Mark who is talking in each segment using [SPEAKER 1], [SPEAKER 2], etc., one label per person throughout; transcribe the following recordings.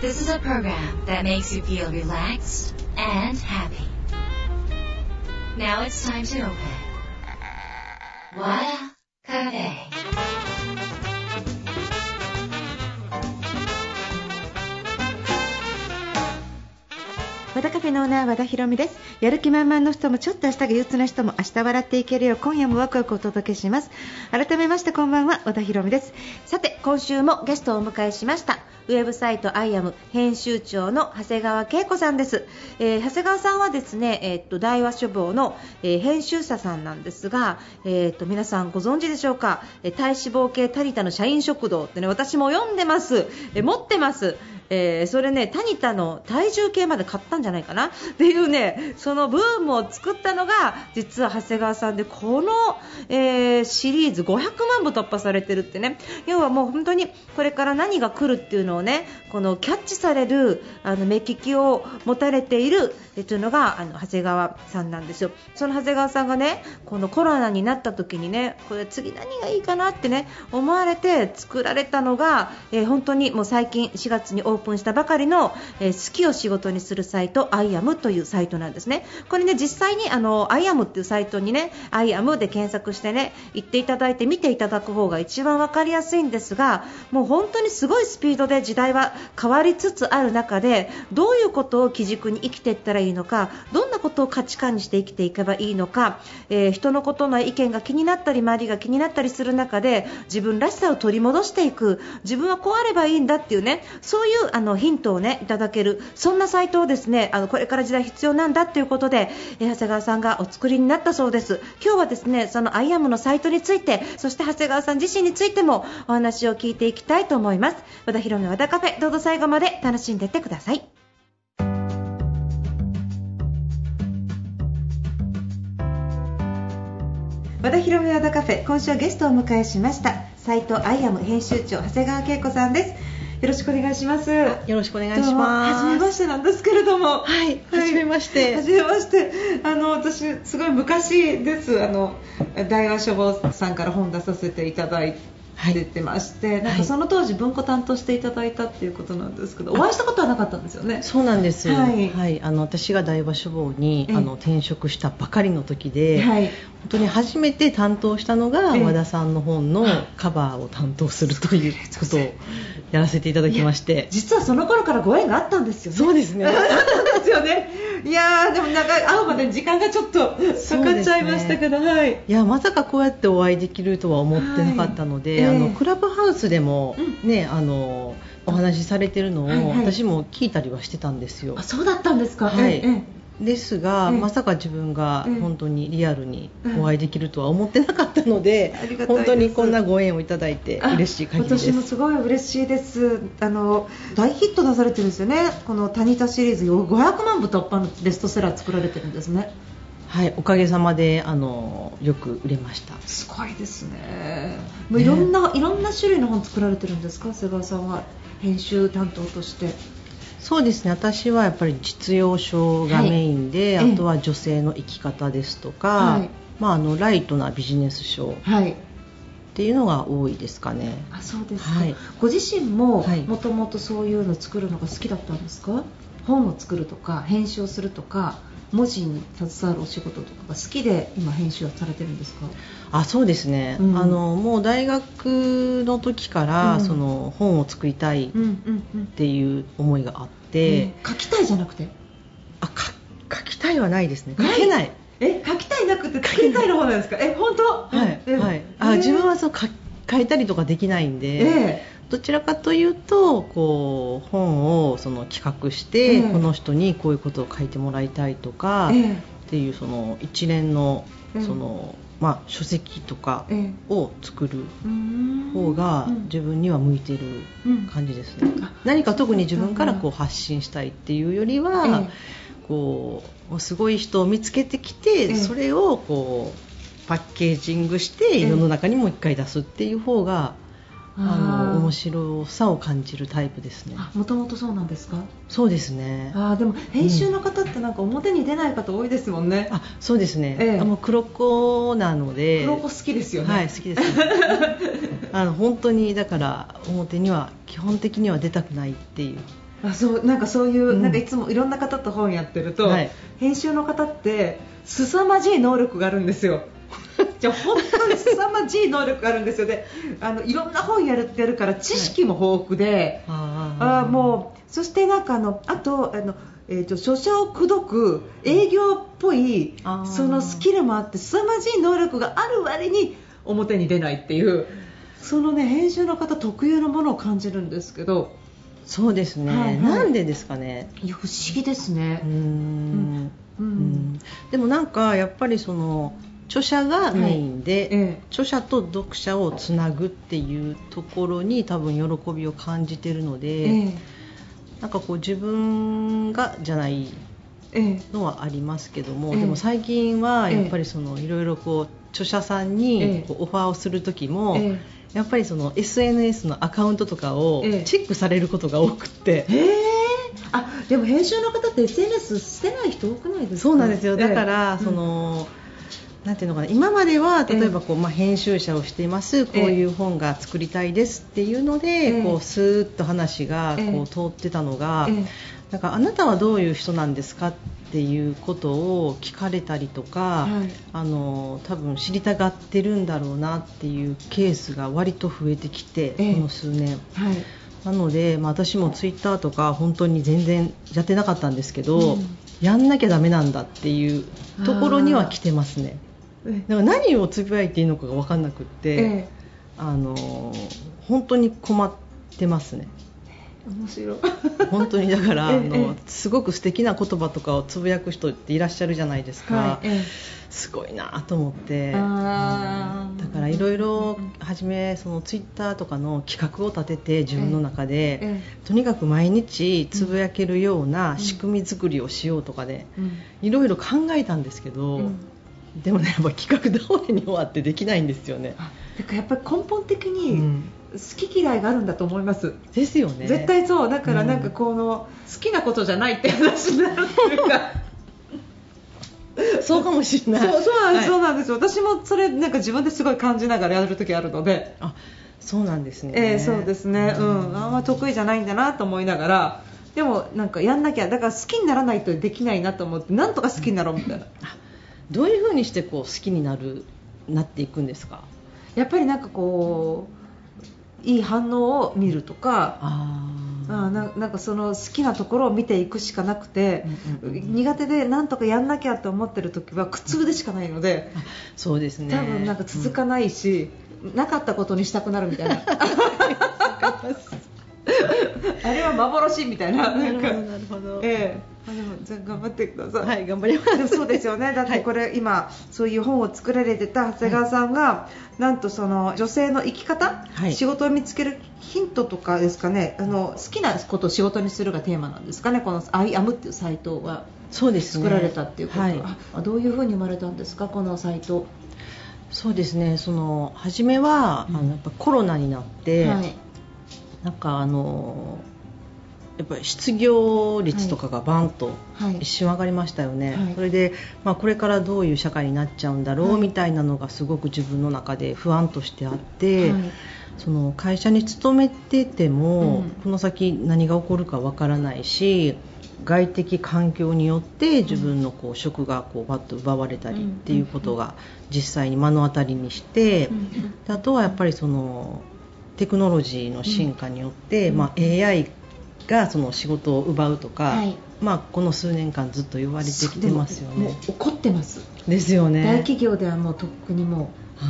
[SPEAKER 1] This is a program that makes you feel relaxed and happy. Now it's time to open. Wada Cafe.
[SPEAKER 2] 和田カフェのオーナー和田博美ですやる気満々の人もちょっと明日が憂鬱な人も明日笑っていけるよう今夜もワクワクお届けします改めましてこんばんは和田博美ですさて今週もゲストをお迎えしましたウェブサイトアイアム編集長の長谷川恵子さんです、えー長谷川さんはですね、えーっと大和書房の、えー編集者さんなんですが、えーっと皆さんご存知でしょうか、えー体脂肪計タニタの社員食堂ってね私も読んでます、えー持ってます。えーそれね、タニタの体重計まで買ったんじゃないかな？っていうね、そのブームを作ったのが実は長谷川さんでこの、えーシリーズ500万部突破されてるってね、要はもう本当にこれから何が来るっていうのをね、このキャッチされるあの目利きを持たれているというのがあの長谷川さんなんですよ。その長谷川さんがね、このコロナになった時にね、これ次何がいいかなってね思われて作られたのが、えー本当にもう最近4月にオープンしたばかりの、えー好きを仕事にするサイト I am というサイトなんですね。これね実際にあの I am っていうサイトにね I am で検索してね行っていただいて見ていただく方が一番わかりやすいんですが、もう本当にすごいスピードで時代は変わりつつある中でどういうことを基軸に生きていったらいいのか、どんなことを価値観にして生きていけばいいのか、えー人のことの意見が気になったり周りが気になったりする中で自分らしさを取り戻していく自分はこうあればいいんだっていうねそういうあのヒントをねいただけるそんなサイトをですねあのこれから時代必要なんだということで、え長谷川さんがお作りになったそうです。今日はですねそのアイアムのサイトについてそして長谷川さん自身についてもお話を聞いていきたいと思います。和田博和田カフェどうぞ最後まで楽しんでいってください。和田博美和田カフェ今週はゲストをお迎えしました。サイトアイアム編集長長谷川恵子さんです。よろしくお願いします。よ
[SPEAKER 3] よろしくお願いします。
[SPEAKER 2] 初めましてなんですけれども。
[SPEAKER 3] はい、はじめまして。
[SPEAKER 2] 初めまして。あの私すごい昔です。あの大和書房さんから本出させていただいててまして、なんかその当時文庫担当していただいたっていうことなんですけどお会いしたことはなかったんですよね？
[SPEAKER 3] そうなんです。
[SPEAKER 2] は
[SPEAKER 3] はい。い、あの私が大和書房に
[SPEAKER 2] ええ。
[SPEAKER 3] あの転職したばかりの時で、
[SPEAKER 2] はい。
[SPEAKER 3] 本当に初めて担当したのが
[SPEAKER 2] ええ。
[SPEAKER 3] 和田さんの本のカバーを担当するということをやらせていただきまして。
[SPEAKER 2] 実はその頃からご縁があったんですよね。
[SPEAKER 3] そうですね。
[SPEAKER 2] あったんですよねいやーでもなんか会うまでに時間がちょっとかかっちゃいましたけど、はい。
[SPEAKER 3] いやまさかこうやってお会いできるとは思ってなかったので、
[SPEAKER 2] はい。ええ
[SPEAKER 3] あのクラブハウスでも、
[SPEAKER 2] う
[SPEAKER 3] ねあのお話しされてるのを、
[SPEAKER 2] はいはい。
[SPEAKER 3] 私も聞いたりはしてたんですよ。
[SPEAKER 2] あ。そうだったんですか。
[SPEAKER 3] はい。
[SPEAKER 2] えええ
[SPEAKER 3] ですが、
[SPEAKER 2] ええ
[SPEAKER 3] まさか自分が
[SPEAKER 2] ええ
[SPEAKER 3] 本当にリアルにお会いできるとは思ってなかったので、
[SPEAKER 2] ありがたいです。
[SPEAKER 3] 本当にこんなご縁をいただいて
[SPEAKER 2] あ
[SPEAKER 3] 嬉しい限りです。
[SPEAKER 2] 私もすごい嬉しいです。あの大ヒット出されてるんですよね。このタニタシリーズ。500万部突破のベストセラー作られてるんですね。
[SPEAKER 3] はい、おかげさまであのよく売れました。
[SPEAKER 2] すごいですね。もういろんな、いろんな種類の本作られてるんですか？瀬川さんは編集担当として
[SPEAKER 3] そうですね。私はやっぱり実用書がメインで、
[SPEAKER 2] はい。
[SPEAKER 3] あとは女性の生き方ですとか、
[SPEAKER 2] はい。
[SPEAKER 3] まあ、あのライトなビジネス書っ
[SPEAKER 2] はい。
[SPEAKER 3] ていうのが多いですかね。
[SPEAKER 2] あそうですか、
[SPEAKER 3] はい。
[SPEAKER 2] ご自身も
[SPEAKER 3] はい。
[SPEAKER 2] もともとそういうの作るのが好きだったんですか？本を作るとか編集をするとか文字に携わるお仕事とかが好きで今編集をされてるんですか？
[SPEAKER 3] あそうですね、
[SPEAKER 2] うん。
[SPEAKER 3] あのもう大学の時から、
[SPEAKER 2] うん。
[SPEAKER 3] その本を作りたいっていう思いがあって、
[SPEAKER 2] うん。書きたいじゃなくて？
[SPEAKER 3] あか書きたいはないですね。書けない。
[SPEAKER 2] え書きたいなくて作りたいの方なんですか？え本当？
[SPEAKER 3] はい、
[SPEAKER 2] え
[SPEAKER 3] はい、あ
[SPEAKER 2] え
[SPEAKER 3] 自分はそう書書いたりとかできないんで、
[SPEAKER 2] え
[SPEAKER 3] どちらかというとこう本をその企画して、
[SPEAKER 2] ええ
[SPEAKER 3] この人にこういうことを書いてもらいたいとか、
[SPEAKER 2] ええ。
[SPEAKER 3] っていうその一連の
[SPEAKER 2] ええ
[SPEAKER 3] その、まあ、書籍とか
[SPEAKER 2] ええ。
[SPEAKER 3] を作る方が
[SPEAKER 2] うん。
[SPEAKER 3] 自分には向いてる
[SPEAKER 2] うん。
[SPEAKER 3] 感じですね、
[SPEAKER 2] あ
[SPEAKER 3] 何か特に自分からこう発信したいっていうよりは、
[SPEAKER 2] ええ。
[SPEAKER 3] こうすごい人を見つけてきて、
[SPEAKER 2] ええ。
[SPEAKER 3] それをこうパッケージングして
[SPEAKER 2] ええ。
[SPEAKER 3] 世の中にもう一回出すっていう方が、あの面白さを感じるタイプですね。
[SPEAKER 2] あもともとそうなんですか？
[SPEAKER 3] そうですね。
[SPEAKER 2] あーでも編集の方ってなんか表に出ない方多いですもんね、
[SPEAKER 3] あそうですね、
[SPEAKER 2] ええ。
[SPEAKER 3] あもう黒子なので。
[SPEAKER 2] 黒子好きですよね。
[SPEAKER 3] はい好きです、ね、あの本当にだから表には基本的には出たくないっていう。
[SPEAKER 2] あそうなんかそういう、
[SPEAKER 3] うん。
[SPEAKER 2] なんかいつもいろんな方と本やってると、
[SPEAKER 3] はい。
[SPEAKER 2] 編集の方って凄まじい能力があるんですよ。じゃあ本当に凄まじい能力があるんですよであのいろんな本やるってやるから知識も豊富で、
[SPEAKER 3] あ
[SPEAKER 2] あーもうそしてなんかあのあとあの、えー、と書者を口説く営業っぽいそのスキルもあって凄まじい能力がある割に表に出ないっていうそのね編集の方特有のものを感じるんですけど。
[SPEAKER 3] そうですね、
[SPEAKER 2] はいはい。
[SPEAKER 3] なんでですかね。
[SPEAKER 2] いや不思議ですね。
[SPEAKER 3] うー。ん。
[SPEAKER 2] う
[SPEAKER 3] うん。ん。でもなんかやっぱりその著者がメインで、
[SPEAKER 2] ええ。
[SPEAKER 3] 著者と読者をつなぐっていうところに多分喜びを感じてるので、
[SPEAKER 2] ええ。
[SPEAKER 3] なんかこう自分がじゃない
[SPEAKER 2] ええ
[SPEAKER 3] のはありますけども、
[SPEAKER 2] ええ。
[SPEAKER 3] でも最近は
[SPEAKER 2] ええ。
[SPEAKER 3] やっぱりそのいろいろこう著者さんにオファーをする時も、
[SPEAKER 2] え
[SPEAKER 3] やっぱりその SNS のアカウントとかを
[SPEAKER 2] ええ。
[SPEAKER 3] チェックされることが多くって、
[SPEAKER 2] ええ。あでも編集の方って SNS してない人多くないですか？
[SPEAKER 3] そうなんですよ。だから、
[SPEAKER 2] ええ
[SPEAKER 3] その、なんていうのかな今までは例えばこう、まあ、編集者をしていますこういう本が作りたいですっていうので、
[SPEAKER 2] ええ。
[SPEAKER 3] こうスーッと話が
[SPEAKER 2] ええ。
[SPEAKER 3] こう通ってたのが、
[SPEAKER 2] ええ。
[SPEAKER 3] なんかあなたはどういう人なんですかっていうことを聞かれたりとか、
[SPEAKER 2] はい。
[SPEAKER 3] あの多分知りたがってるんだろうなっていうケースが割と増えてきて、
[SPEAKER 2] ええ。
[SPEAKER 3] この数年。
[SPEAKER 2] はい。
[SPEAKER 3] なので、まあ、私もツイッターとか本当に全然やってなかったんですけど、
[SPEAKER 2] うん。
[SPEAKER 3] やんなきゃダメなんだっていうところには来てますね
[SPEAKER 2] え
[SPEAKER 3] だから何をつぶやいていいのかが分かんなくって、
[SPEAKER 2] え
[SPEAKER 3] あの本当に困ってますね。
[SPEAKER 2] え面白い。
[SPEAKER 3] 本当にだから、
[SPEAKER 2] ええ
[SPEAKER 3] あの
[SPEAKER 2] ええ
[SPEAKER 3] すごく素敵な言葉とかをつぶやく人っていらっしゃるじゃないですか、
[SPEAKER 2] はいえ
[SPEAKER 3] すごいなと思って。
[SPEAKER 2] あー。
[SPEAKER 3] だからいろいろ初めそのツイッターとかの企画を立てて自分の中で、
[SPEAKER 2] ええ。
[SPEAKER 3] とにかく毎日つぶやけるような仕組み作りをしようとかで
[SPEAKER 2] えうん。
[SPEAKER 3] いろいろ考えたんですけど、
[SPEAKER 2] うん
[SPEAKER 3] でもねやっぱ企画倒れに終わってできないんですよね。
[SPEAKER 2] あだからやっぱり根本的
[SPEAKER 3] う
[SPEAKER 2] に
[SPEAKER 3] ん
[SPEAKER 2] 好き嫌いがあるんだと思います、
[SPEAKER 3] ですよね。
[SPEAKER 2] 絶対そうだから
[SPEAKER 3] うん。
[SPEAKER 2] なんかこの好きなことじゃないって話になるっていうか
[SPEAKER 3] そうかもしれない。
[SPEAKER 2] そうそうなんです、
[SPEAKER 3] はい。
[SPEAKER 2] そうなんですよ。私もそれなんか自分ですごい感じながらやる時あるので、
[SPEAKER 3] あそうなんですね。
[SPEAKER 2] ええそうですね、うん、あんま得意じゃないんだなと思いながら。でもなんかやんなきゃだから好きにならないとできないなと思ってなんとか好きになろうみたいな
[SPEAKER 3] どういうふうにしてこう好きになるなっていくんですか？
[SPEAKER 2] やっぱりなんかこういい反応を見るとか
[SPEAKER 3] あ
[SPEAKER 2] あーななんかその好きなところを見ていくしかなくて、
[SPEAKER 3] うんうんうん
[SPEAKER 2] 苦手でなんとかやんなきゃと思ってる時は苦痛でしかないので
[SPEAKER 3] そうですね。
[SPEAKER 2] 多分なんか続かないし、なかったことにしたくなるみたいな。あれは幻みたいななんか。
[SPEAKER 3] なるほどなるほど。
[SPEAKER 2] ええあでもじゃあ頑張ってください、
[SPEAKER 3] はい頑張ります。
[SPEAKER 2] そうですよね、だってこれ、今、そういう本を作られてた長谷川さんが、なんとその女性の生き方、
[SPEAKER 3] はい。
[SPEAKER 2] 仕事を見つけるヒントとかですかね、あの好きなことを仕事にするがテーマなんですかね、この「アイアムっていうサイトが
[SPEAKER 3] そうですね。
[SPEAKER 2] 作られたっていうこと。は、
[SPEAKER 3] はい。
[SPEAKER 2] あどういうふうに生まれたんですか、このサイト。
[SPEAKER 3] そうですね。その初めは、
[SPEAKER 2] うん。
[SPEAKER 3] あのやっぱコロナになって、
[SPEAKER 2] はい。
[SPEAKER 3] なんかあのやっぱり失業率とかがバンと
[SPEAKER 2] はい。
[SPEAKER 3] 一瞬上がりましたよね、
[SPEAKER 2] はい。
[SPEAKER 3] それで、まあ、これからどういう社会になっちゃうんだろう、
[SPEAKER 2] はい
[SPEAKER 3] みたいなのがすごく自分の中で不安としてあって、
[SPEAKER 2] はい。
[SPEAKER 3] その会社に勤めてても、
[SPEAKER 2] うん。
[SPEAKER 3] この先何が起こるかわからないし外的環境によって自分のこう職がこうバッと奪われたりっていうことが実際に目の当たりにして、あとはやっぱりそのテクノロジーの進化によって、
[SPEAKER 2] うん。
[SPEAKER 3] まあ、AI がその仕事を奪うとか、
[SPEAKER 2] はい。
[SPEAKER 3] まあ、この数年間ずっと言われてきてますよね。
[SPEAKER 2] う怒ってます、
[SPEAKER 3] ですよね。
[SPEAKER 2] 大企業ではもうとっくにも
[SPEAKER 3] は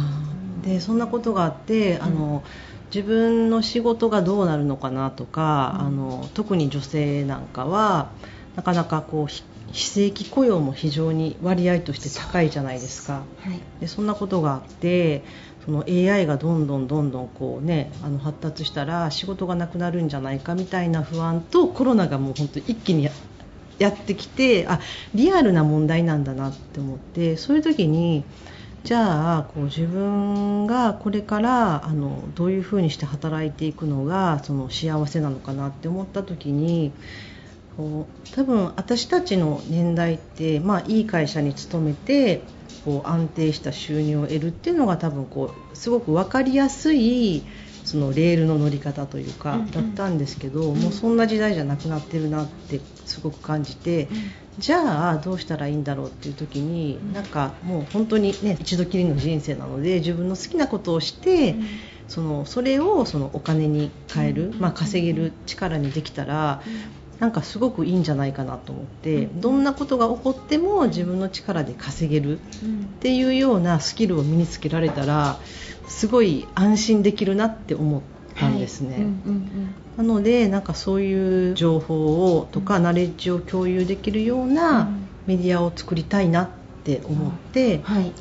[SPEAKER 3] あ。でそんなことがあって、あの自分の仕事がどうなるのかなとか、
[SPEAKER 2] うん。
[SPEAKER 3] あの特に女性なんかはなかなかこうひ非正規雇用も非常に割合として高いじゃないですか。
[SPEAKER 2] う、はい。
[SPEAKER 3] でそんなことがあってその AI がどんどんどんどんこう、ね、あの発達したら仕事がなくなるんじゃないかみたいな不安とコロナがもう本当一気にややってきてあリアルな問題なんだなって思ってそういう時にじゃあこう自分がこれからあのどういうふうにして働いていくのがその幸せなのかなって思った時にこう多分私たちの年代って、まあ、いい会社に勤めてこう安定した収入を得るっていうのが多分こうすごく分かりやすいそのレールの乗り方というか、
[SPEAKER 2] うんうん。
[SPEAKER 3] だったんですけど、もうそんな時代じゃなくなってるなってすごく感じて、じゃあどうしたらいいんだろうっていう時に、なんかもう本当にね一度きりの人生なので自分の好きなことをして、そのそれをそのお金に変える、まあ、稼げる力にできたら、なんかすごくいいんじゃないかなと思って、どんなことが起こっても自分の力で稼げるっていうようなスキルを身につけられたらすごい安心できるなって思ったんですね。
[SPEAKER 2] うんうん
[SPEAKER 3] なのでなんかそういう情報をとかナレッジを共有できるよう
[SPEAKER 2] う
[SPEAKER 3] なん。メディアを作りたいなって思って、
[SPEAKER 2] うんはい。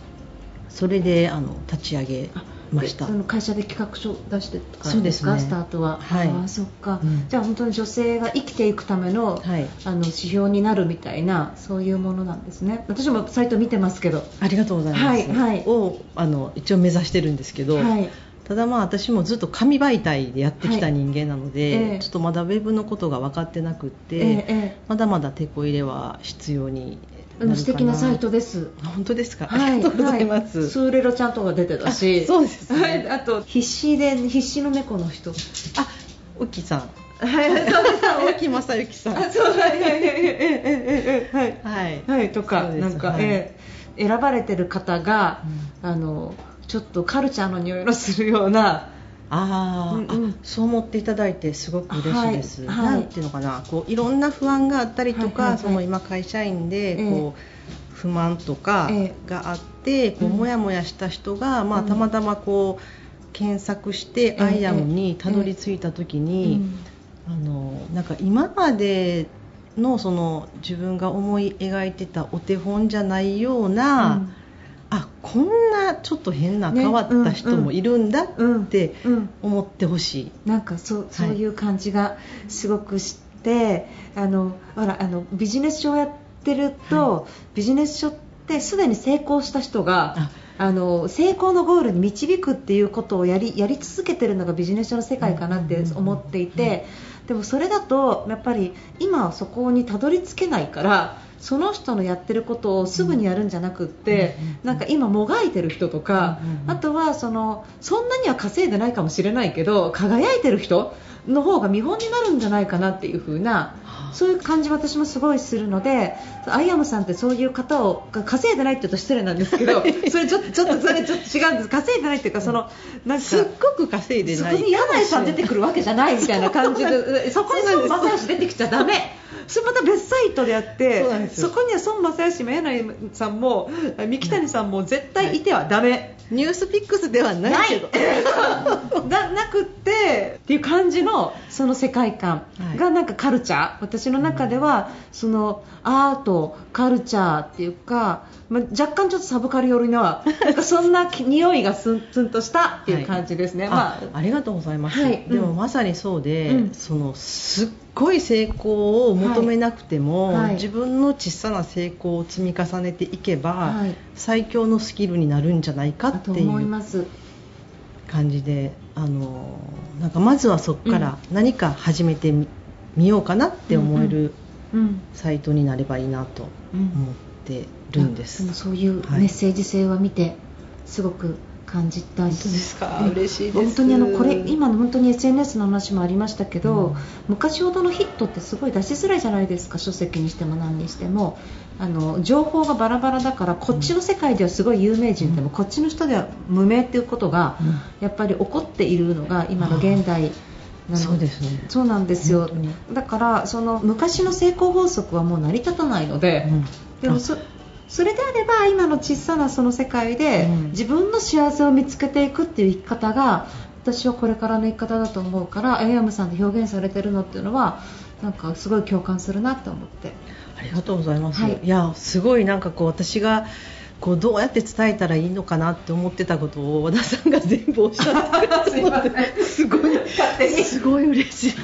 [SPEAKER 3] それであの立ち上げました。
[SPEAKER 2] でその会社で企画書出してと
[SPEAKER 3] うですね。
[SPEAKER 2] かスタートは、
[SPEAKER 3] はい。
[SPEAKER 2] ああそっか、
[SPEAKER 3] うん。
[SPEAKER 2] じゃあ本当に女性が生きていくための,、
[SPEAKER 3] はい。
[SPEAKER 2] あの指標になるみたいなそういうものなんですね。私もサイト見てますけど。
[SPEAKER 3] ありがとうございます、
[SPEAKER 2] はいはい。
[SPEAKER 3] をあの一応目指してるんですけど、
[SPEAKER 2] はい。
[SPEAKER 3] ただまあ私もずっと紙媒体でやってきた人間なので、
[SPEAKER 2] はいええ。
[SPEAKER 3] ちょっとまだウェブのことが分かってなくって、
[SPEAKER 2] えええ
[SPEAKER 3] まだまだ手こ入れは必要に
[SPEAKER 2] あの、素敵なサイトです。
[SPEAKER 3] 本当ですか、
[SPEAKER 2] はい、
[SPEAKER 3] ありがとうございます、
[SPEAKER 2] はい、スーレロちゃんとか出てたし。
[SPEAKER 3] そうです、ね、
[SPEAKER 2] はい、あと必死で必死の猫の人。
[SPEAKER 3] あウきさん。
[SPEAKER 2] はい、そうです。
[SPEAKER 3] 沖正幸さん。
[SPEAKER 2] そうはい、はい、はい、はい、はい、とか、なんか、え選ばれてる方が、あの、ちょっとカルチャーの匂いのするような。
[SPEAKER 3] あー、
[SPEAKER 2] うんうん。
[SPEAKER 3] あそう思っていただいてすごく嬉しいです、
[SPEAKER 2] はい。はい。
[SPEAKER 3] なんていうのかなこういろんな不安があったりとか、
[SPEAKER 2] はいはいはい。
[SPEAKER 3] その今会社員で
[SPEAKER 2] ええ。
[SPEAKER 3] こう、不満とか
[SPEAKER 2] ええ。
[SPEAKER 3] があって、こう
[SPEAKER 2] うん
[SPEAKER 3] モヤモヤした人が、まあ、
[SPEAKER 2] うん
[SPEAKER 3] たまたまこう検索して、
[SPEAKER 2] ええ
[SPEAKER 3] アイアムにたどり着いた時に、あのなんか今までのその自分が思い描いてたお手本じゃないような、
[SPEAKER 2] うん
[SPEAKER 3] あこんなちょっと変な
[SPEAKER 2] ね
[SPEAKER 3] 変わった人もいるんだって
[SPEAKER 2] うんうん
[SPEAKER 3] 思ってほしい。
[SPEAKER 2] なんかそうそういう感じがすごくして、あのほらあのビジネス書をやってると、ビジネス書ってすでに成功した人が
[SPEAKER 3] あ。
[SPEAKER 2] あの成功のゴールに導くっていうことをやりやり続けてるのがビジネス書の世界かなって思っていて、でもそれだとやっぱり今はそこにたどり着けないからその人のやってることをすぐにやるんじゃなくって、なんか今もがいてる人とか、
[SPEAKER 3] うんうんうん。
[SPEAKER 2] あとはそのそんなには稼いでないかもしれないけど輝いてる人の方が見本になるんじゃないかなっていう風なそういう感じ私もすごいするのでアイアムさんってそういう方をが稼いでないって言うと失礼なんですけど それちょっとちょっとそれちょっと違うんです。稼いでないっていうかそのなんか
[SPEAKER 3] すっごく稼いでない。
[SPEAKER 2] そこに柳井さん出てくるわけじゃないみたいな感じで そこに孫正義出てきちゃダメそれまた別サイトでやって
[SPEAKER 3] そ
[SPEAKER 2] こには孫正義も柳井さんも三木谷さんも絶対いてはダメ。
[SPEAKER 3] ニュースピックスではないけど。
[SPEAKER 2] な なくってっていう感じのその世界観がなんかカルチャー、私の中ではそのアートカルチャーっていうか、まあ、若干ちょっとサブカル寄りのなんかそんな匂いがスンツンとしたっていう感じですね、
[SPEAKER 3] あ
[SPEAKER 2] まあ
[SPEAKER 3] ありがとうございます、
[SPEAKER 2] はい。
[SPEAKER 3] でも
[SPEAKER 2] うん
[SPEAKER 3] まさにそうで、
[SPEAKER 2] うん。
[SPEAKER 3] そのすっごい成功を求めなくても、
[SPEAKER 2] はい。はい。
[SPEAKER 3] 自分の小さな成功を積み重ねていけば、
[SPEAKER 2] はい。
[SPEAKER 3] 最強のスキルになるんじゃないかっていう
[SPEAKER 2] 思います。
[SPEAKER 3] 感じであのなんかまずはそこから何か始めてみ,、ようかなって思える
[SPEAKER 2] うん。
[SPEAKER 3] サイトになればいいなと
[SPEAKER 2] うん
[SPEAKER 3] 思ってるんです。
[SPEAKER 2] もそういう
[SPEAKER 3] はい。
[SPEAKER 2] メッセージ性は見てすごく感じたし、
[SPEAKER 3] 本当ですか？
[SPEAKER 2] うん
[SPEAKER 3] 嬉しいです。
[SPEAKER 2] 本当にあのこれ今の本当に SNS の話もありましたけど、
[SPEAKER 3] うん。
[SPEAKER 2] 昔ほどのヒットってすごい出しづらいじゃないですか書籍にしても何にしても。あの情報がバラバラだからこっちの世界ではすごい有名人でも、こっちの人では無名っていうことが、
[SPEAKER 3] うん。
[SPEAKER 2] やっぱり起こっているのが今の現代なの
[SPEAKER 3] そうですね。
[SPEAKER 2] そうなんですよ。だからその昔の成功法則はもう成り立たないので、
[SPEAKER 3] うん。
[SPEAKER 2] でもそそれであれば今の小さなその世界で
[SPEAKER 3] うん。
[SPEAKER 2] 自分の幸せを見つけていくっていう生き方が私はこれからの生き方だと思うからエアムさんで表現されてるのっていうのはなんかすごい共感するなと思って。
[SPEAKER 3] ありがとうございます。
[SPEAKER 2] はい。
[SPEAKER 3] い、やすごいなんかこう私がこうどうやって伝えたらいいのかなって思ってたことを和田さんが全部おっしゃってくれて
[SPEAKER 2] すいません
[SPEAKER 3] すごい すごい嬉しい。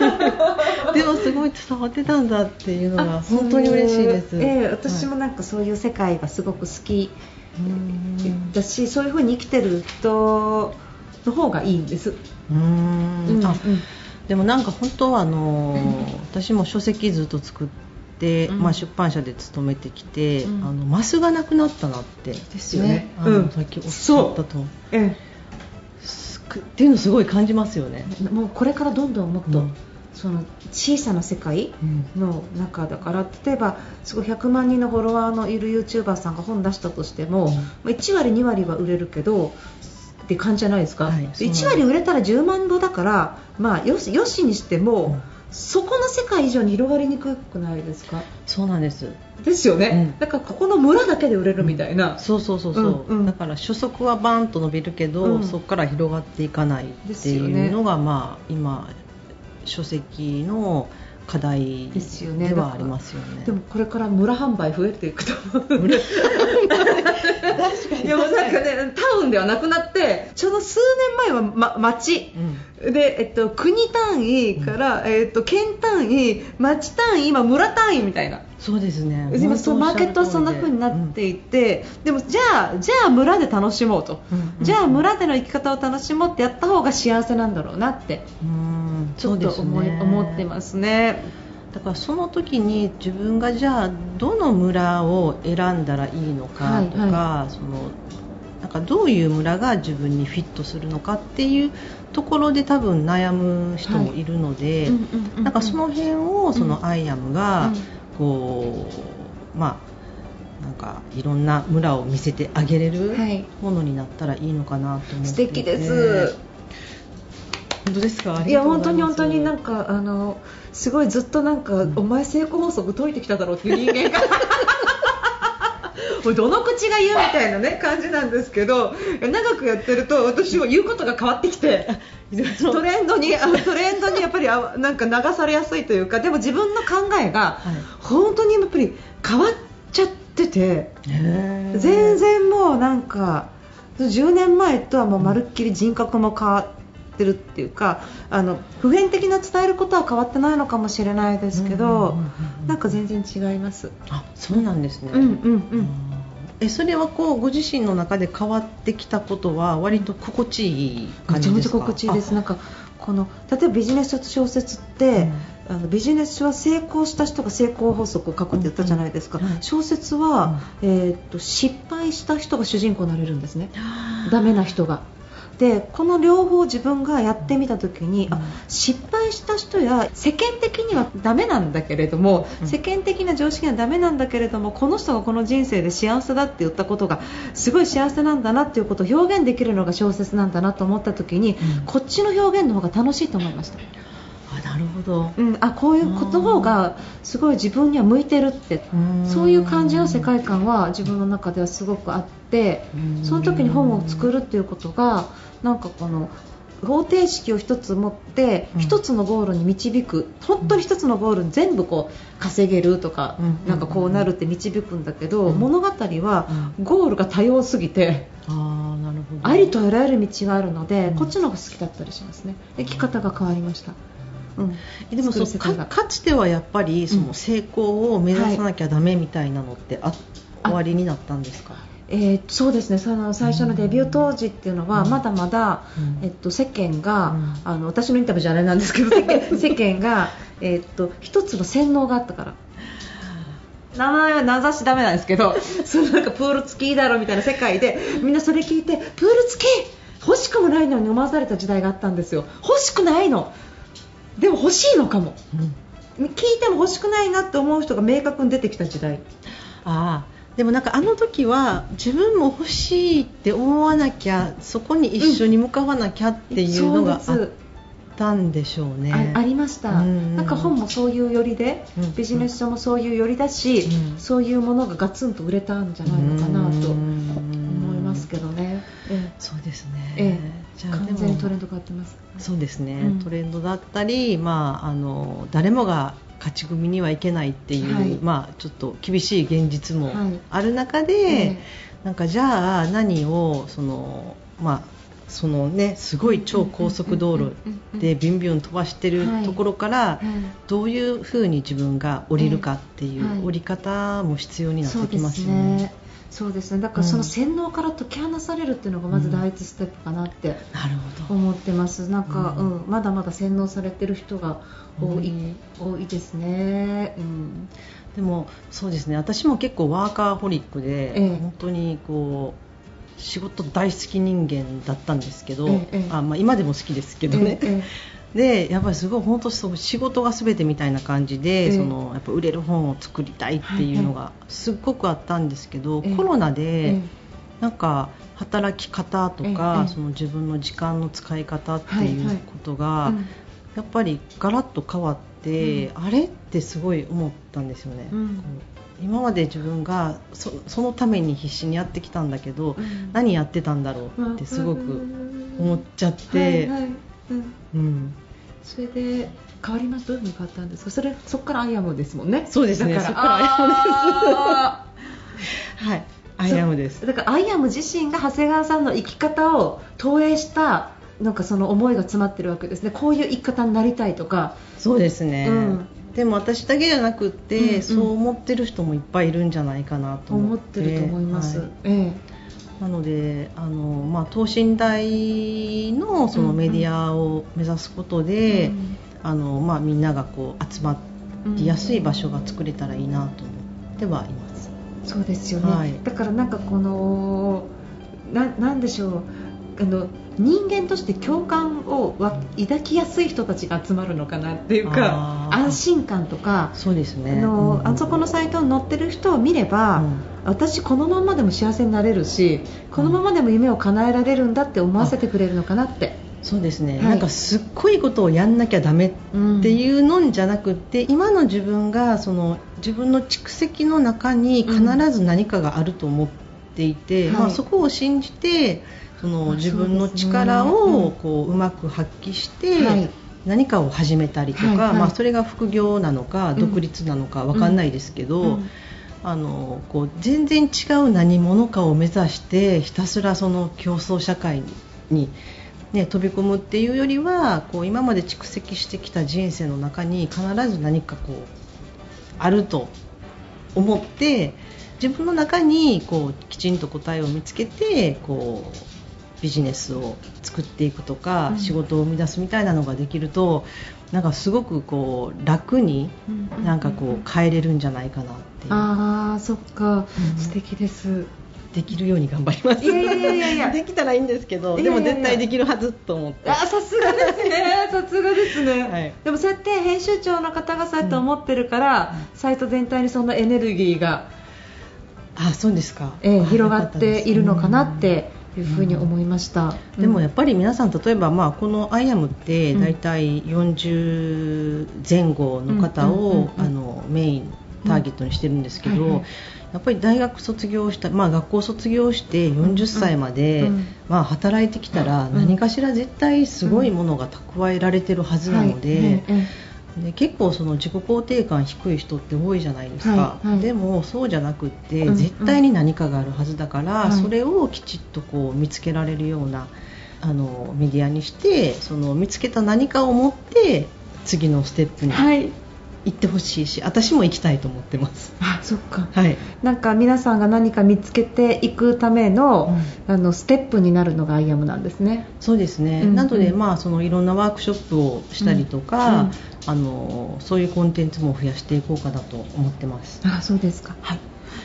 [SPEAKER 3] でもすごい伝わってたんだっていうのが本当に嬉しいです。
[SPEAKER 2] ええ私もなんかそういう世界がすごく好き
[SPEAKER 3] うん
[SPEAKER 2] だしそういう風に生きてる人の方がいいんです。
[SPEAKER 3] うん
[SPEAKER 2] うん
[SPEAKER 3] あでもなんか本当はあの私も書籍ずっと作って、
[SPEAKER 2] うん
[SPEAKER 3] まあ、出版社で勤めてきて、
[SPEAKER 2] うん
[SPEAKER 3] あのマスがなくなったなって。
[SPEAKER 2] ですよね。
[SPEAKER 3] あの
[SPEAKER 2] うん。
[SPEAKER 3] さっきおっしゃったと。っていうのをすごい感じますよね。
[SPEAKER 2] もうこれからどんどんもっと、
[SPEAKER 3] うん。
[SPEAKER 2] その小さな世界
[SPEAKER 3] うん。
[SPEAKER 2] の中だから例えばすごい100万人のフォロワーのいる YouTuber さんが本出したとしても、
[SPEAKER 3] うん。
[SPEAKER 2] まあ1割、2割は売れるけどって感じじゃないですか、
[SPEAKER 3] はい
[SPEAKER 2] で
[SPEAKER 3] そうなんです。
[SPEAKER 2] 1割売れたら10万部だから、まあ、よしよしにしても、
[SPEAKER 3] うん
[SPEAKER 2] そこの世界以上に広がりにくくないですか？
[SPEAKER 3] そうなんです。
[SPEAKER 2] ですよね、
[SPEAKER 3] うん。
[SPEAKER 2] だからここの村だけで売れるみたいな、
[SPEAKER 3] そうそうそうそう、
[SPEAKER 2] うんうん。
[SPEAKER 3] だから初速はバーンと伸びるけど、
[SPEAKER 2] うん。
[SPEAKER 3] そこから広がっていかないっていうのが、まあ今書籍の課題
[SPEAKER 2] ですよね
[SPEAKER 3] ではありますよね。
[SPEAKER 2] でもこれから村販売増えていくと思う。
[SPEAKER 3] 村
[SPEAKER 2] 確かに。いやもうなんかねタウンではなくなってちょうど数年前は、ま、町。
[SPEAKER 3] うん。
[SPEAKER 2] で、えっと、国単位から、えっと、県単位町単位今村単位みたいな。
[SPEAKER 3] そうですね。
[SPEAKER 2] 今そうマーケットはそんな風になっていて、でもじゃあじゃあ村で楽しもうと、
[SPEAKER 3] うんうん
[SPEAKER 2] じゃあ村での生き方を楽しもうってやった方が幸せなんだろうなって
[SPEAKER 3] うん。
[SPEAKER 2] ちょっと思
[SPEAKER 3] ね。
[SPEAKER 2] 思ってますね。
[SPEAKER 3] だからその時に自分がじゃあどの村を選んだらいいのかとか、
[SPEAKER 2] はいは
[SPEAKER 3] そのなんかどういう村が自分にフィットするのかっていうところで多分悩む人もいるので、なんかその辺をその
[SPEAKER 2] うん。
[SPEAKER 3] アイアムが
[SPEAKER 2] うん。
[SPEAKER 3] こうまあなんかいろんな村を見せてあげれる
[SPEAKER 2] はい。
[SPEAKER 3] ものになったらいいのかなと思っていて。
[SPEAKER 2] 素敵です。
[SPEAKER 3] 本当ですか？
[SPEAKER 2] いや本当に本当に
[SPEAKER 3] な
[SPEAKER 2] なんかあのすごいずっとなんか、お前成功法則解いてきただろうっていう人間が。どの口が言うみたいなね感じなんですけど長くやってると私は言うことが変わってきて トレンドにあトレンドにやっぱりあなんか流されやすいというかでも自分の考えが
[SPEAKER 3] はい。
[SPEAKER 2] 本当にやっぱり変わっちゃってて。全然もうなんか10年前とはもうまるっきり人格も変わってるっていうかあの普遍的な伝えることは変わってないのかもしれないですけど
[SPEAKER 3] うんうんうんうん
[SPEAKER 2] なんか全然違います。
[SPEAKER 3] あそうなんですね、
[SPEAKER 2] うんうんうん。
[SPEAKER 3] えそれはこうご自身の中で変わってきたことは割と心地いい
[SPEAKER 2] めちゃめちゃ
[SPEAKER 3] 感じですか
[SPEAKER 2] 心地いいです。なんかこの例えばビジネス書小説って、あのビジネス書は成功した人が成功法則を書くって言ったじゃないですか、
[SPEAKER 3] うんうん
[SPEAKER 2] 小説は、えーっと失敗した人が主人公になれるんですね。ダメな人が。でこの両方自分がやってみた時に、あ
[SPEAKER 3] うん。
[SPEAKER 2] 失敗した人や世間的にはダメなんだけれども、
[SPEAKER 3] うん。
[SPEAKER 2] 世間的な常識にはダメなんだけれどもこの人がこの人生で幸せだって言ったことがすごい幸せなんだなっていうことを表現できるのが小説なんだなと思った時に、
[SPEAKER 3] うん。
[SPEAKER 2] こっちの表現の方が楽しいと思いました、
[SPEAKER 3] あなるほど。
[SPEAKER 2] うん、あこういうことの方がすごい自分には向いてるってそういう感じの世界観は自分の中ではすごくあってその時に本を作るっていうことがなんかこの方程式を一つ持って
[SPEAKER 3] うん。
[SPEAKER 2] 一つのゴールに導く本当に一つのゴールに全部こう稼げるとか
[SPEAKER 3] うん。
[SPEAKER 2] なんかこうなるって導くんだけど
[SPEAKER 3] うん。
[SPEAKER 2] 物語はゴールが多様すぎて
[SPEAKER 3] あーなるほど。
[SPEAKER 2] ありとあらゆる道があるので
[SPEAKER 3] うん。
[SPEAKER 2] こっちの方が好きだったりしますね。生き方が変わりました。うん。
[SPEAKER 3] でもそうかかつてはやっぱりそ
[SPEAKER 2] うん。
[SPEAKER 3] の成功を目指さなきゃダメみたいなのってあ、
[SPEAKER 2] あ
[SPEAKER 3] 終わりになったんですか？
[SPEAKER 2] えーそうですね。その最初のデビュー当時っていうのは
[SPEAKER 3] うん。
[SPEAKER 2] まだまだ、
[SPEAKER 3] うん。
[SPEAKER 2] えっと、世間が、
[SPEAKER 3] うん。
[SPEAKER 2] あの私のインタビューじゃあれなんですけど世間 世間が、えっと、一つの洗脳があったから。名前は名指しダメなんですけど そのなんかプール付きだろみたいな世界でみんなそれ聞いてプール付き欲しくもないのに飲まされた時代があったんですよ。欲しくないの。でも欲しいのかも。聞いても欲しくないなって思う人が明確に出てきた時代。
[SPEAKER 3] ああでもなんかあの時は自分も欲しいって思わなきゃそこに一緒に向かわなきゃっていうのがあったんでしょうね。
[SPEAKER 2] あありました、
[SPEAKER 3] うん。
[SPEAKER 2] なんか本もそういう寄りで、
[SPEAKER 3] うん。
[SPEAKER 2] ビジネス書もそういう寄りだし、
[SPEAKER 3] うん。
[SPEAKER 2] そういうものがガツンと売れたんじゃないのかなと思
[SPEAKER 3] 思
[SPEAKER 2] いますけどね、え
[SPEAKER 3] そうですね。
[SPEAKER 2] ええ。
[SPEAKER 3] じゃあ
[SPEAKER 2] 完全にトレンド変わってます。
[SPEAKER 3] そうですね、
[SPEAKER 2] うん。
[SPEAKER 3] トレンドだったり、まあ、あの誰もが勝ち組にはいけないっていう、
[SPEAKER 2] はい。
[SPEAKER 3] まあ、ちょっと厳しい現実も
[SPEAKER 2] はい。
[SPEAKER 3] ある中で、
[SPEAKER 2] え
[SPEAKER 3] なんかじゃあ何をその、まあそのね、すごい超高速道路でビュンビュン飛ばしてる
[SPEAKER 2] はい。
[SPEAKER 3] ところから
[SPEAKER 2] え
[SPEAKER 3] どういうふうに自分が降りるかっていう降り方も必要になってきますすよね。
[SPEAKER 2] ねそうですね。だからその洗脳から解き放されるっていうのがまず第一ステップかなって思ってます。なんか、
[SPEAKER 3] う
[SPEAKER 2] うんんまだまだ洗脳されてる人が多い,、多いですね、うん、
[SPEAKER 3] でもそうですね。私も結構ワーカーホリックで、
[SPEAKER 2] ええ
[SPEAKER 3] 本当にこ仕事大好き人間だったんですけど、
[SPEAKER 2] ええええ
[SPEAKER 3] あまあ、今でも好きですけどね、
[SPEAKER 2] え
[SPEAKER 3] でやっぱりすごい本当そう仕事が全てみたいな感じで、
[SPEAKER 2] ええ
[SPEAKER 3] そのやっぱ売れる本を作りたいっていうのがすっごくあったんですけど、
[SPEAKER 2] ええ
[SPEAKER 3] コロナ
[SPEAKER 2] え
[SPEAKER 3] で、
[SPEAKER 2] え
[SPEAKER 3] なんか働き方と
[SPEAKER 2] え
[SPEAKER 3] か、
[SPEAKER 2] え
[SPEAKER 3] その自分の時間の使い方って
[SPEAKER 2] はい
[SPEAKER 3] うことが、
[SPEAKER 2] うん。
[SPEAKER 3] やっぱりガラッと変わって、あれってすごい思ったんですよね。今まで自分がそそのために必死にやってきたんだけど、
[SPEAKER 2] うん。
[SPEAKER 3] 何やってたんだろうってすごく思っちゃって、
[SPEAKER 2] うん、それで変わります？どういうふうに変わったんです。かそれそこから I am ですもんね。
[SPEAKER 3] そうですね。
[SPEAKER 2] だから
[SPEAKER 3] そこから I am です。
[SPEAKER 2] あ
[SPEAKER 3] はい、 I am です。
[SPEAKER 2] ー。だから I am 自身が長谷川さんの生き方を投影したなんかその思いが詰まってるわけですね。こういう生き方になりたいとか。
[SPEAKER 3] そうですね、
[SPEAKER 2] うん。
[SPEAKER 3] でも私だけじゃなくって、
[SPEAKER 2] うんうん。
[SPEAKER 3] そう思ってる人もいっぱいいるんじゃないかなと思っ
[SPEAKER 2] て。てると思います、
[SPEAKER 3] はい。
[SPEAKER 2] え
[SPEAKER 3] なのであの、まあ、等身大のそのメディアを目指すことで、
[SPEAKER 2] えうん。
[SPEAKER 3] あのまあ、みんながこう集まりやすい場所が作れたらいいなと思ってはいます。
[SPEAKER 2] そうですよね、
[SPEAKER 3] はい。
[SPEAKER 2] だからなんかこのななんでしょう。あの人間として共感をわ抱きやすい人たちが集まるのかなっていうか安心感とか
[SPEAKER 3] そうですね。
[SPEAKER 2] あの
[SPEAKER 3] うん
[SPEAKER 2] あそこのサイトに載ってる人を見れば、
[SPEAKER 3] うん
[SPEAKER 2] 私このままでも幸せになれるしこのままでも夢を叶えられるんだって思わせてくれるのかなって、
[SPEAKER 3] そうですね、
[SPEAKER 2] はい。
[SPEAKER 3] なんかすっごいことをやんなきゃダメ
[SPEAKER 2] うん。
[SPEAKER 3] っていうのじゃなくて、今の自分がその自分の蓄積の中に必ず何かがあると思っていて、
[SPEAKER 2] うんはい。
[SPEAKER 3] まあ、そこを信じてその
[SPEAKER 2] あ
[SPEAKER 3] 自分の力
[SPEAKER 2] うん
[SPEAKER 3] をこううまく発揮して、
[SPEAKER 2] はい。
[SPEAKER 3] 何かを始めたりとか、
[SPEAKER 2] はい。はい。
[SPEAKER 3] まあ、それが副業なのか
[SPEAKER 2] うん。
[SPEAKER 3] 独立なのか分かんないですけど、
[SPEAKER 2] うん
[SPEAKER 3] あのこう全然違う何者かを目指してひたすらその競争社会に、ね、飛び込むっていうよりはこう今まで蓄積してきた人生の中に必ず何かこうあると思って自分の中にこうきちんと答えを見つけてこうビジネスを作っていくとか、
[SPEAKER 2] うん。
[SPEAKER 3] 仕事を生み出すみたいなのができるとなんかすごくこう楽に
[SPEAKER 2] うん。
[SPEAKER 3] なんかこう変えれるんじゃないかなっていう。
[SPEAKER 2] ああそっか、
[SPEAKER 3] うん。
[SPEAKER 2] 素敵です。
[SPEAKER 3] できるように頑張ります。
[SPEAKER 2] いやいやいやいや。
[SPEAKER 3] できたらいいんですけどでも絶対できるはずと思って。
[SPEAKER 2] あさすがですね。さすがですね、
[SPEAKER 3] はい。
[SPEAKER 2] でもそうやって編集長の方がそうやって思ってるから、サイト全体にそのエネルギーが、
[SPEAKER 3] あそうですか、
[SPEAKER 2] ええ
[SPEAKER 3] あ
[SPEAKER 2] 広がっているのかなっ
[SPEAKER 3] よ
[SPEAKER 2] ていうふうに思いました、
[SPEAKER 3] かったでもや
[SPEAKER 2] っ
[SPEAKER 3] っぱり皆さん例えばまあこのアイアムって
[SPEAKER 2] うん。
[SPEAKER 3] 大体40前後の方
[SPEAKER 2] うん。うん。うん。
[SPEAKER 3] をメインターゲットにしてるんですけど、
[SPEAKER 2] はいはい。
[SPEAKER 3] やっぱり大学卒業した、まあ、学校卒業して40歳まで、
[SPEAKER 2] うん。うん。
[SPEAKER 3] まあ、働いてきたら
[SPEAKER 2] うん。
[SPEAKER 3] 何かしら絶対すごいものが蓄えられてるはずなので、で結構その自己肯定感低い人って多いじゃないですか、
[SPEAKER 2] はいはい。
[SPEAKER 3] でもそうじゃなくって、
[SPEAKER 2] うん。
[SPEAKER 3] 絶対に何かがあるはずだから、
[SPEAKER 2] はい。
[SPEAKER 3] それをきちっとこう見つけられるようなあのメディアにしてその見つけた何かを持って次のステップに
[SPEAKER 2] はい
[SPEAKER 3] 行ってほしいし私も行きたいと思ってます。
[SPEAKER 2] あそっか。
[SPEAKER 3] はい、
[SPEAKER 2] なんか皆さんが何か見つけていくための,、あのステップになるのがアイアムなんですね。
[SPEAKER 3] そうですね、
[SPEAKER 2] うん
[SPEAKER 3] なので、
[SPEAKER 2] うん
[SPEAKER 3] まあ、そのいろんなワークショップをしたりとか、
[SPEAKER 2] うんうん。
[SPEAKER 3] あのそういうコンテンツも増やしていこうかなと思ってます。
[SPEAKER 2] あそうですか。はい。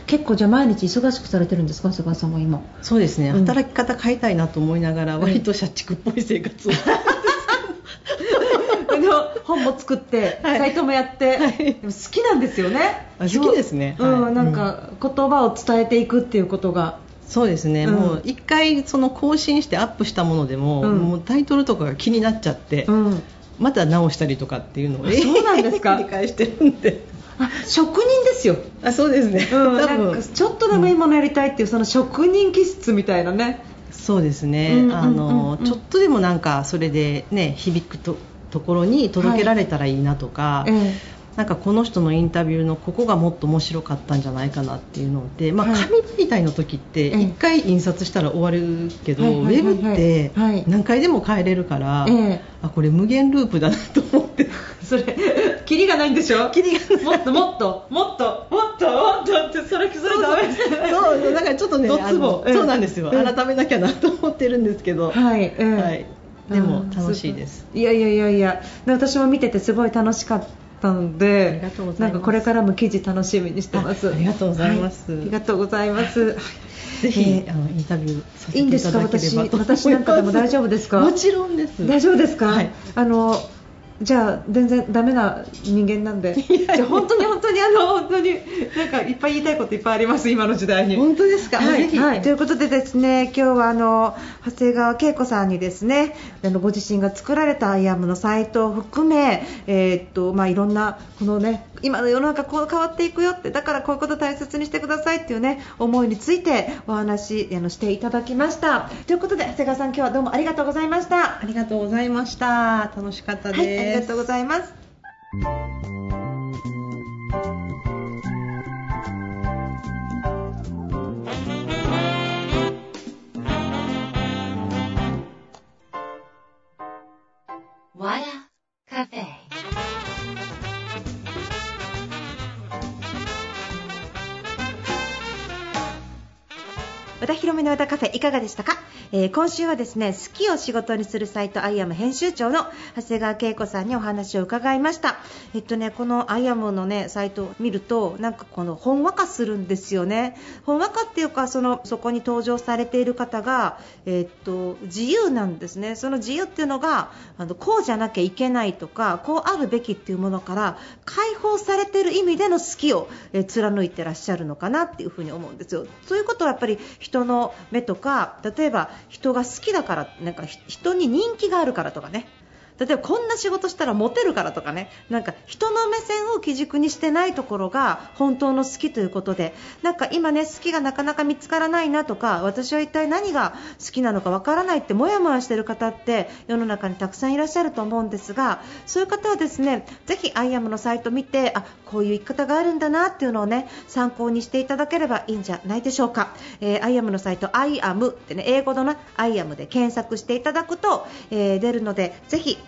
[SPEAKER 2] 結構じゃあ毎日忙しくされてるんですか？菅さんは今。
[SPEAKER 3] そうですね、
[SPEAKER 2] うん。
[SPEAKER 3] 働き方変えたいなと思いながら、割と社畜っぽい生活を、
[SPEAKER 2] 本も作って、
[SPEAKER 3] はい。
[SPEAKER 2] サイトもやって、好きなんですよね。
[SPEAKER 3] あ好きですね。
[SPEAKER 2] うん、
[SPEAKER 3] はい。
[SPEAKER 2] なんか言葉を伝えていくっていうことが。
[SPEAKER 3] そうですね、
[SPEAKER 2] うん。
[SPEAKER 3] もう一回その更新してアップしたものでも,、
[SPEAKER 2] うん。
[SPEAKER 3] もうタイトルとかが気になっちゃって、
[SPEAKER 2] うん。
[SPEAKER 3] また直したりとかっていうのを
[SPEAKER 2] あそうなんですか？
[SPEAKER 3] 繰り返してるんで。
[SPEAKER 2] あ職人ですよ、
[SPEAKER 3] あそうですね、
[SPEAKER 2] うん、ちょっとでもいいものやりたいっていうその職人気質みたいなね。
[SPEAKER 3] そうですね、あのちょっとでもなんかそれでね響くとところに届けられたらいいなとか、
[SPEAKER 2] ええ。
[SPEAKER 3] なんかこの人のインタビューのここがもっと面白かったんじゃないかなっていうので、まあ、
[SPEAKER 2] はい。
[SPEAKER 3] 紙媒体の時って
[SPEAKER 2] ええ。
[SPEAKER 3] 1回印刷したら終わるけど、
[SPEAKER 2] はいはいはいはい。
[SPEAKER 3] ウェブって
[SPEAKER 2] はい
[SPEAKER 3] 何回でも変えれるから、
[SPEAKER 2] ええ。
[SPEAKER 3] あこれ無限ループだなと思って。
[SPEAKER 2] それキリがないんでしょ？
[SPEAKER 3] キリが
[SPEAKER 2] もっともっともっともっともっとってそれそれダメ。
[SPEAKER 3] そうだからちょっとね
[SPEAKER 2] ドツボ。
[SPEAKER 3] あのそうなんですよ、
[SPEAKER 2] ええ。
[SPEAKER 3] 改めなきゃなと思ってるんですけど、
[SPEAKER 2] はい、ええ。
[SPEAKER 3] はいでも楽しいです。
[SPEAKER 2] い。やいやいやいやで私も見ててすごい楽しかったのでなんかこれからも記事楽しみにしてます。
[SPEAKER 3] あありがとうございます。
[SPEAKER 2] はいありがとうございます、
[SPEAKER 3] ぜひ、あのインタビューさせて
[SPEAKER 2] いいんですか
[SPEAKER 3] いただけれ
[SPEAKER 2] 私
[SPEAKER 3] ばと思います。
[SPEAKER 2] 私なんかでも大丈夫ですか？
[SPEAKER 3] もちろんです。
[SPEAKER 2] 大丈夫ですか、
[SPEAKER 3] はい。
[SPEAKER 2] あのじゃあ全然ダメな人間なんで。じゃあ本当に本当にあの本当になんかいっぱい言いたいこといっぱいあります今の時代に。
[SPEAKER 3] 本当ですか、
[SPEAKER 2] はいはい、ということでですね今日はあの長谷川恵子さんにですねあのご自身が作られたアイアムのサイトを含め、えーっとまあ、いろんなこのね今の世の中こう変わっていくよってだからこういうこと大切にしてくださいっていうね思いについてお話あのしていただきました。ということで長谷川さん今日はどうもありがとうございました。
[SPEAKER 3] ありがとうございました。楽しかったです、
[SPEAKER 2] はい、ありがとうございます。和田裕美の和田カフェいかがでしたか、えー今週はですね好きを仕事にするサイト I am 編集長の長谷川恵子さんにお話を伺いました。えっとねこの I am のねサイトを見るとなんかこのほんわかするんですよね。ほんわかっていうかそのそこに登場されている方がえっと自由なんですね。その自由っていうのがあのこうじゃなきゃいけないとかこうあるべきっていうものから解放されている意味での好きを、え貫いてらっしゃるのかなっていうふうに思うんですよ。そういうことはやっぱり人の目とか例えば人が好きだからなんか人に人気があるからとかね。例えばこんな仕事したらモテるからとかね。なんか人の目線を基軸にしてないところが本当の好きということで。なんか今ね好きがなかなか見つからないなとか私は一体何が好きなのかわからないってもやもやしてる方って世の中にたくさんいらっしゃると思うんですがそういう方はですねぜひ I am のサイト見てあこういう生き方があるんだなっていうのをね参考にしていただければいいんじゃないでしょうか、えー I am のサイト I am ってね英語のな I am で検索していただくと、えー出るのでぜひ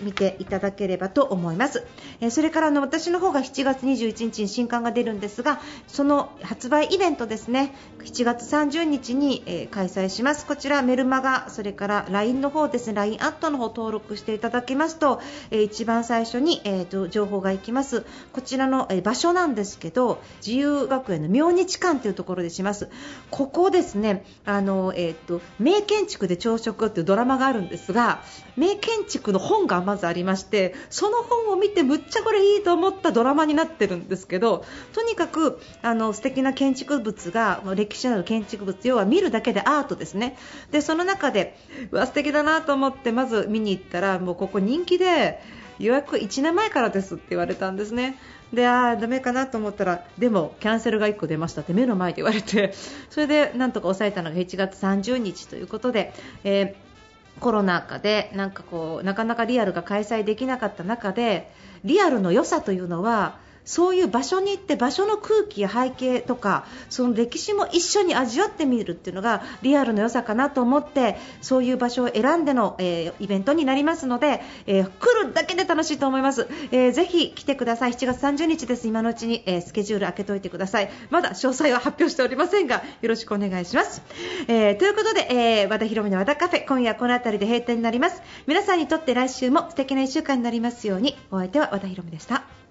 [SPEAKER 2] 見ていただければと思います、えーそれからあの私の方が7月21日に新刊が出るんですがその発売イベントですね。7月30日に、えー開催します。こちらメルマガそれから LINE の方ですね。LINE アットの方登録していただきますと、えー一番最初に、えーと情報がいきます。こちらの、えー場所なんですけど自由学園の明日館というところでします。ここですねあの、えー、と名建築で朝食というドラマがあるんですが名建築の本がまずありましてその本を見てむっちゃこれいいと思ったドラマになってるんですけどとにかくあの素敵な建築物が歴史のある建築物要は見るだけでアートですねでその中でうわ素敵だなと思ってまず見に行ったらもうここ人気で予約1年前からですって言われたんですね。であーダメかなと思ったらでもキャンセルが1個出ましたって目の前で言われてそれでなんとか抑えたのが1月30日ということで、えーコロナ禍でなんかこうなかなかリアルが開催できなかった中でリアルの良さというのはそういう場所に行って場所の空気や背景とかその歴史も一緒に味わってみるっていうのがリアルの良さかなと思ってそういう場所を選んでの、えーイベントになりますので、えー来るだけで楽しいと思います、えーぜひ来てください。7月30日です。今のうちに、えースケジュール開けておいてください。まだ詳細は発表しておりませんがよろしくお願いします、えーということで、えー和田博美の和田カフェ今夜この辺りで閉店になります。皆さんにとって来週も素敵な1週間になりますように。お相手は和田博美でした。